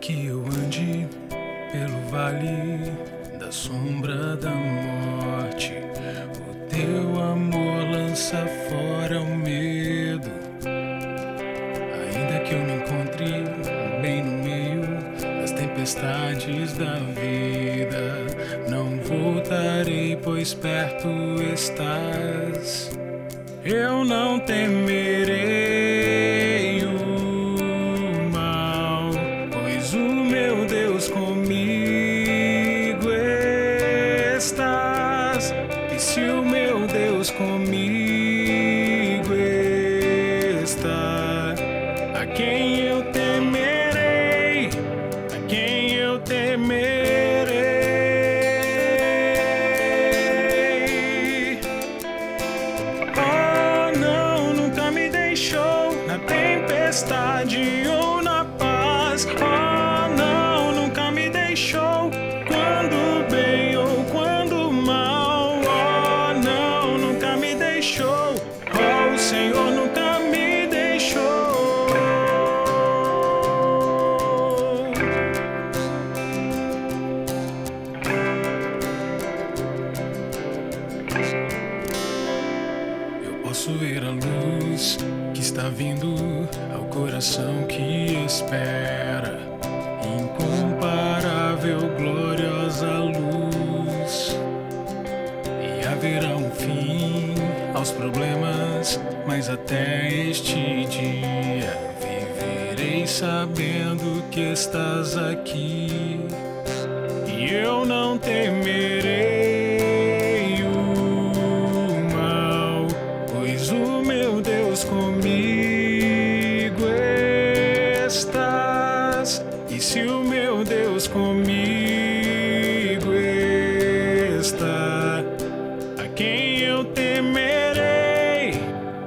que eu ande pelo vale da sombra da morte, o teu amor lança fora o medo. Ainda que eu me encontre bem no meio das tempestades da vida, não voltarei, pois perto estás. Eu não temerei quem eu temerei? A quem eu temerei? Oh, não, nunca me deixou na tempestade posso ver a luz que está vindo ao coração que espera. Incomparável, gloriosa luz. E haverá um fim aos problemas, mas até este dia viverei sabendo que estás aqui. E eu não temerei se o meu Deus comigo está, a quem eu temerei?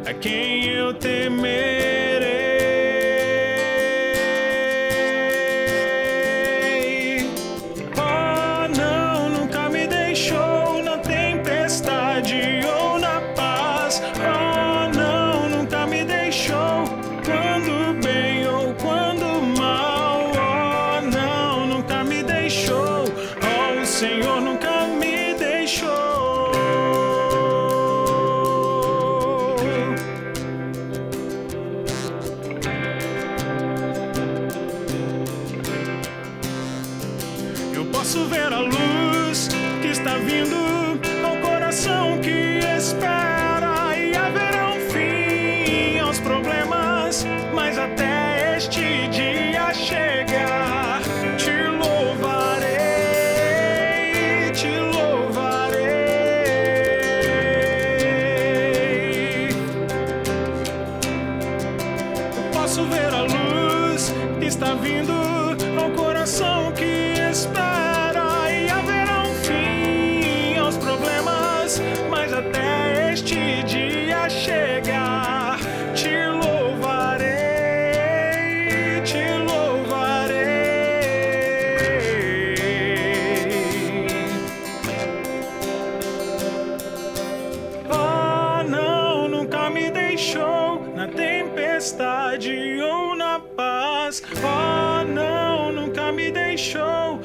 A quem eu temerei? posso ver a luz que está vindo ao coração que espera e haverá um fim aos problemas, mas até este dia chegar. Te louvarei, te louvarei. Posso ver a luz que está vindo. este dia chegar, te louvarei, te louvarei. Ah, não, nunca me deixou na tempestade ou na paz. Ah, não, nunca me deixou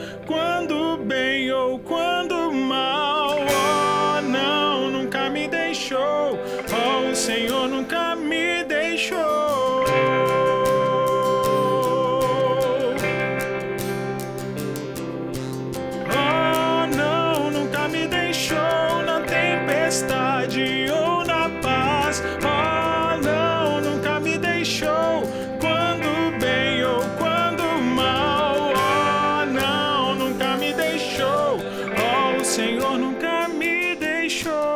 Senhor nunca me deixou.